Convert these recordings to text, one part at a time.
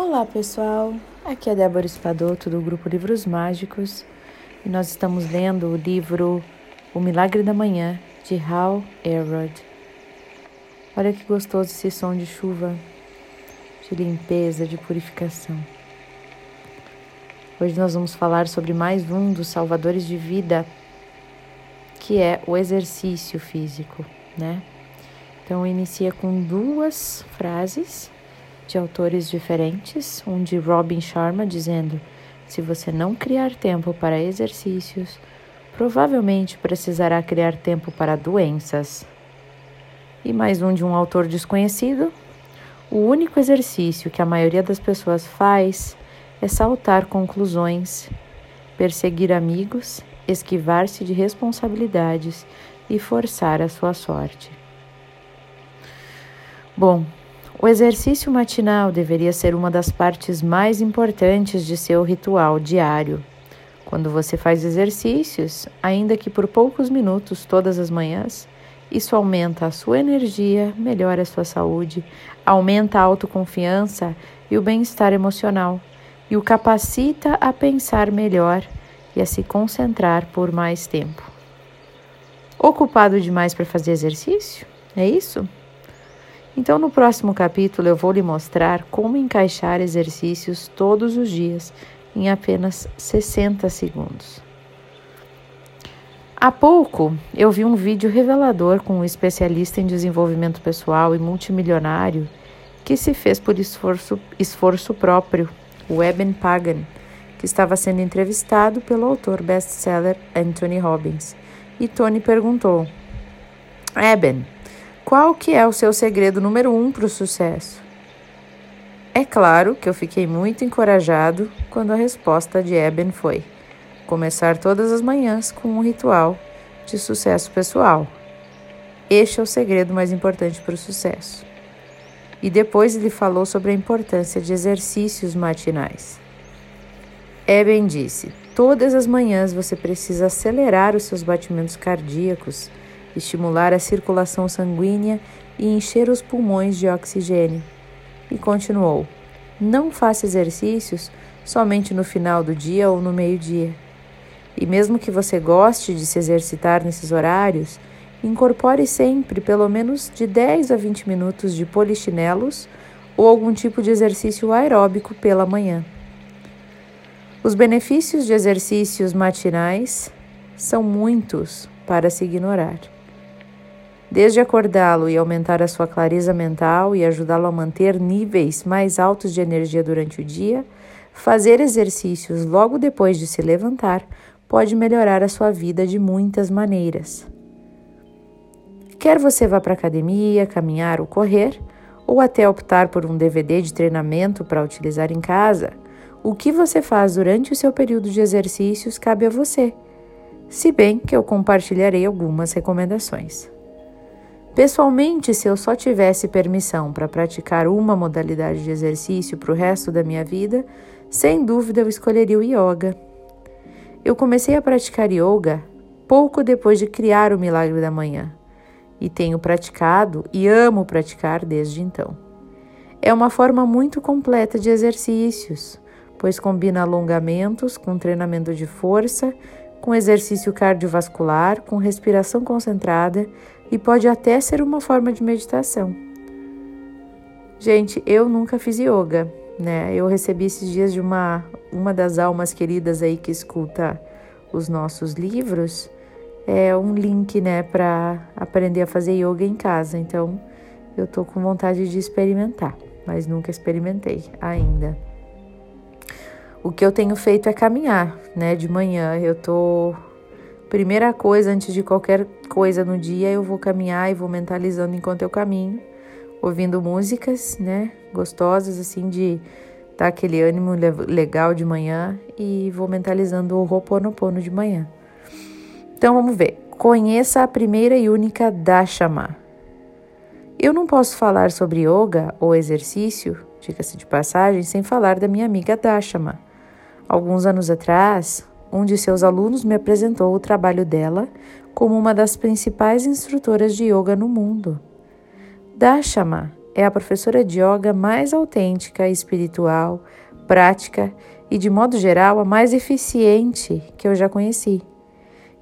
Olá pessoal, aqui é Débora Espadoto do grupo Livros Mágicos e nós estamos lendo o livro O Milagre da Manhã de Hal Elrod. Olha que gostoso esse som de chuva, de limpeza, de purificação. Hoje nós vamos falar sobre mais um dos salvadores de vida, que é o exercício físico, né? Então inicia com duas frases de autores diferentes, um de Robin Sharma dizendo: se você não criar tempo para exercícios, provavelmente precisará criar tempo para doenças. E mais um de um autor desconhecido: o único exercício que a maioria das pessoas faz é saltar conclusões, perseguir amigos, esquivar-se de responsabilidades e forçar a sua sorte. Bom, o exercício matinal deveria ser uma das partes mais importantes de seu ritual diário. Quando você faz exercícios, ainda que por poucos minutos todas as manhãs, isso aumenta a sua energia, melhora a sua saúde, aumenta a autoconfiança e o bem-estar emocional e o capacita a pensar melhor e a se concentrar por mais tempo. Ocupado demais para fazer exercício? É isso? Então, no próximo capítulo, eu vou lhe mostrar como encaixar exercícios todos os dias em apenas 60 segundos. Há pouco eu vi um vídeo revelador com um especialista em desenvolvimento pessoal e multimilionário que se fez por esforço, esforço próprio, o Eben Pagan, que estava sendo entrevistado pelo autor best-seller Anthony Robbins. E Tony perguntou: Eben, qual que é o seu segredo número um para o sucesso? É claro que eu fiquei muito encorajado quando a resposta de Eben foi: começar todas as manhãs com um ritual de sucesso pessoal. Este é o segredo mais importante para o sucesso. E depois ele falou sobre a importância de exercícios matinais. Eben disse: todas as manhãs você precisa acelerar os seus batimentos cardíacos estimular a circulação sanguínea e encher os pulmões de oxigênio. E continuou: Não faça exercícios somente no final do dia ou no meio-dia. E mesmo que você goste de se exercitar nesses horários, incorpore sempre pelo menos de 10 a 20 minutos de polichinelos ou algum tipo de exercício aeróbico pela manhã. Os benefícios de exercícios matinais são muitos para se ignorar. Desde acordá-lo e aumentar a sua clareza mental e ajudá-lo a manter níveis mais altos de energia durante o dia, fazer exercícios logo depois de se levantar pode melhorar a sua vida de muitas maneiras. Quer você vá para a academia, caminhar ou correr, ou até optar por um DVD de treinamento para utilizar em casa, o que você faz durante o seu período de exercícios cabe a você, se bem que eu compartilharei algumas recomendações. Pessoalmente, se eu só tivesse permissão para praticar uma modalidade de exercício para o resto da minha vida, sem dúvida eu escolheria o yoga. Eu comecei a praticar yoga pouco depois de criar o Milagre da Manhã e tenho praticado e amo praticar desde então. É uma forma muito completa de exercícios, pois combina alongamentos com treinamento de força, com exercício cardiovascular, com respiração concentrada e pode até ser uma forma de meditação. Gente, eu nunca fiz yoga, né? Eu recebi esses dias de uma uma das almas queridas aí que escuta os nossos livros, é um link, né, para aprender a fazer yoga em casa. Então, eu tô com vontade de experimentar, mas nunca experimentei ainda. O que eu tenho feito é caminhar, né? De manhã eu tô Primeira coisa, antes de qualquer coisa no dia, eu vou caminhar e vou mentalizando enquanto eu caminho, ouvindo músicas, né, gostosas, assim, de dar aquele ânimo legal de manhã e vou mentalizando o Ho'oponopono de manhã. Então vamos ver. Conheça a primeira e única Dashama. Eu não posso falar sobre yoga ou exercício, diga-se de passagem, sem falar da minha amiga Dashama. Alguns anos atrás, um de seus alunos me apresentou o trabalho dela como uma das principais instrutoras de yoga no mundo. Dashama é a professora de yoga mais autêntica, espiritual, prática e, de modo geral, a mais eficiente que eu já conheci.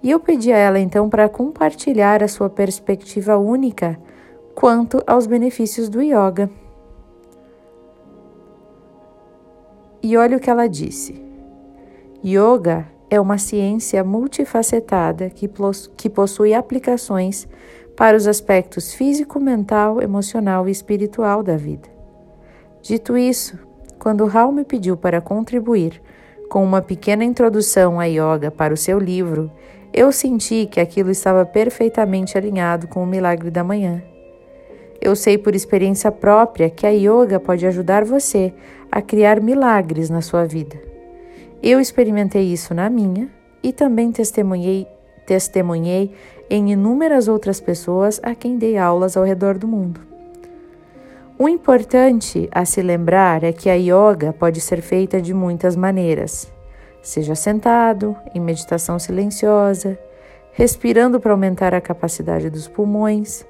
E eu pedi a ela então para compartilhar a sua perspectiva única quanto aos benefícios do yoga. E olha o que ela disse. Yoga é uma ciência multifacetada que, possui aplicações para os aspectos físico, mental, emocional e espiritual da vida. Dito isso, quando Hal me pediu para contribuir com uma pequena introdução a yoga para o seu livro, eu senti que aquilo estava perfeitamente alinhado com o milagre da manhã. Eu sei por experiência própria que a yoga pode ajudar você a criar milagres na sua vida. Eu experimentei isso na minha e também testemunhei, testemunhei em inúmeras outras pessoas a quem dei aulas ao redor do mundo. O importante a se lembrar é que a yoga pode ser feita de muitas maneiras, seja sentado, em meditação silenciosa, respirando para aumentar a capacidade dos pulmões,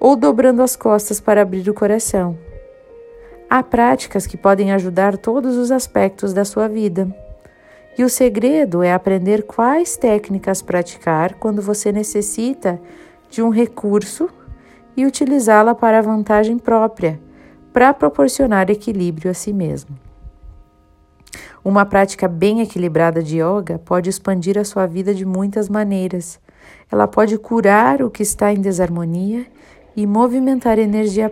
ou dobrando as costas para abrir o coração. Há práticas que podem ajudar todos os aspectos da sua vida. E o segredo é aprender quais técnicas praticar quando você necessita de um recurso e utilizá-la para vantagem própria, para proporcionar equilíbrio a si mesmo. Uma prática bem equilibrada de yoga pode expandir a sua vida de muitas maneiras. Ela pode curar o que está em desarmonia e movimentar energia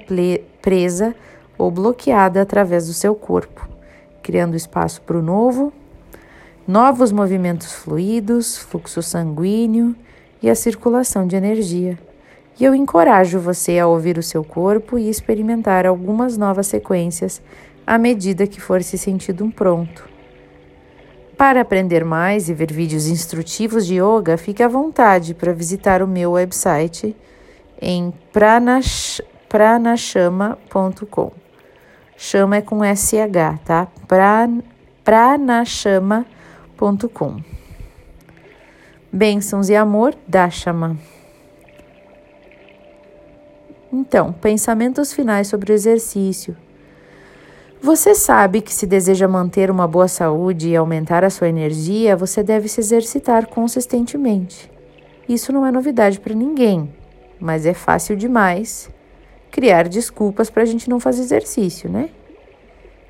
presa ou bloqueada através do seu corpo, criando espaço para o novo, novos movimentos fluidos, fluxo sanguíneo e a circulação de energia. E eu encorajo você a ouvir o seu corpo e experimentar algumas novas sequências à medida que for se sentindo pronto. Para aprender mais e ver vídeos instrutivos de yoga, fique à vontade para visitar o meu website em pranash, pranashama.com. Chama é com SH, tá? Pra, pranachama.com. Bênçãos e amor da chama. Então, pensamentos finais sobre o exercício. Você sabe que se deseja manter uma boa saúde e aumentar a sua energia, você deve se exercitar consistentemente. Isso não é novidade para ninguém, mas é fácil demais criar desculpas para a gente não fazer exercício, né?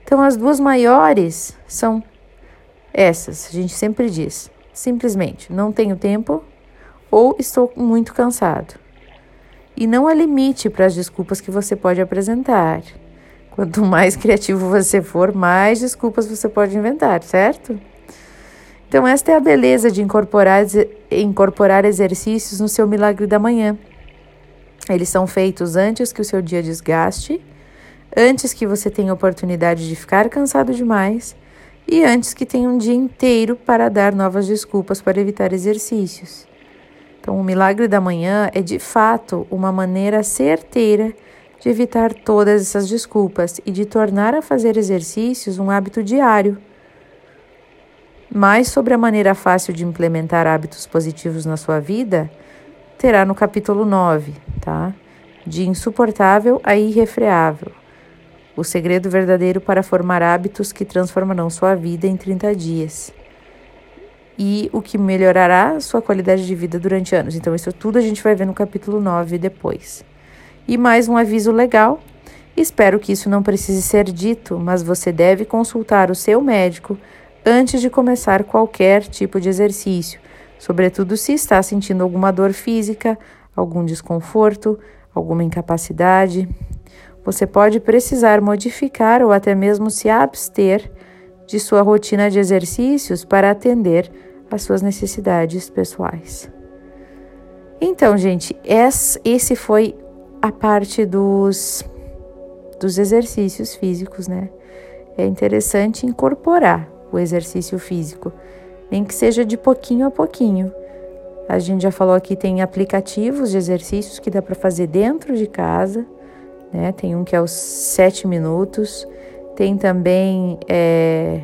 Então, as duas maiores são essas, a gente sempre diz. Simplesmente, não tenho tempo ou estou muito cansado. E não há limite para as desculpas que você pode apresentar. Quanto mais criativo você for, mais desculpas você pode inventar, certo? Então, esta é a beleza de incorporar, incorporar exercícios no seu milagre da manhã. Eles são feitos antes que o seu dia desgaste, antes que você tenha oportunidade de ficar cansado demais e antes que tenha um dia inteiro para dar novas desculpas para evitar exercícios. Então, o milagre da manhã é de fato uma maneira certeira de evitar todas essas desculpas e de tornar a fazer exercícios um hábito diário. Mais sobre a maneira fácil de implementar hábitos positivos na sua vida, terá no capítulo 9, tá? De insuportável a irrefreável. O segredo verdadeiro para formar hábitos que transformarão sua vida em 30 dias. E o que melhorará sua qualidade de vida durante anos. Então, isso tudo a gente vai ver no capítulo 9 depois. E mais um aviso legal. Espero que isso não precise ser dito, mas você deve consultar o seu médico antes de começar qualquer tipo de exercício sobretudo se está sentindo alguma dor física, algum desconforto, alguma incapacidade. Você pode precisar modificar ou até mesmo se abster de sua rotina de exercícios para atender às suas necessidades pessoais. Então, gente, esse foi a parte dos, dos exercícios físicos, né? É interessante incorporar o exercício físico nem que seja de pouquinho a pouquinho. A gente já falou aqui, tem aplicativos de exercícios que dá para fazer dentro de casa, né? Tem um que é os sete minutos, tem também é,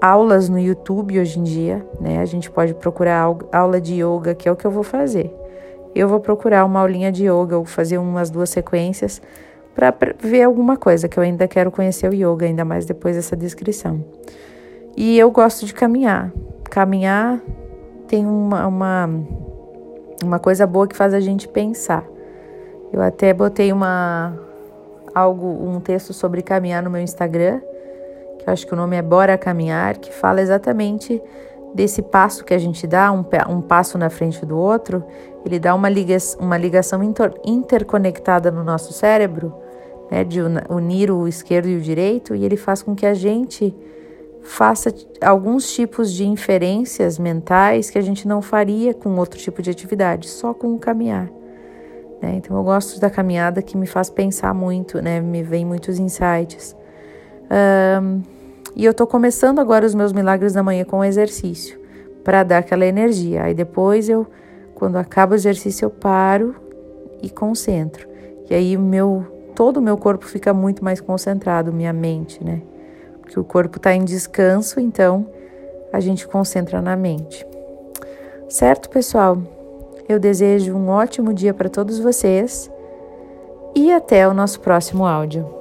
aulas no YouTube hoje em dia, né? A gente pode procurar aula de yoga, que é o que eu vou fazer. Eu vou procurar uma aulinha de yoga ou fazer umas duas sequências para ver alguma coisa, que eu ainda quero conhecer o yoga, ainda mais depois dessa descrição. E eu gosto de caminhar. Caminhar tem uma, uma, uma coisa boa que faz a gente pensar. Eu até botei uma algo um texto sobre caminhar no meu Instagram, que eu acho que o nome é Bora Caminhar, que fala exatamente desse passo que a gente dá, um, um passo na frente do outro, ele dá uma, liga, uma ligação inter, interconectada no nosso cérebro, né, de unir o esquerdo e o direito, e ele faz com que a gente faça alguns tipos de inferências mentais que a gente não faria com outro tipo de atividade, só com o caminhar. Né? Então eu gosto da caminhada que me faz pensar muito, né? me vem muitos insights. Um, e eu estou começando agora os meus milagres da manhã com exercício, para dar aquela energia. Aí depois eu, quando acaba o exercício, eu paro e concentro. E aí meu, todo o meu corpo fica muito mais concentrado, minha mente, né? Porque o corpo está em descanso, então a gente concentra na mente. Certo, pessoal? Eu desejo um ótimo dia para todos vocês e até o nosso próximo áudio.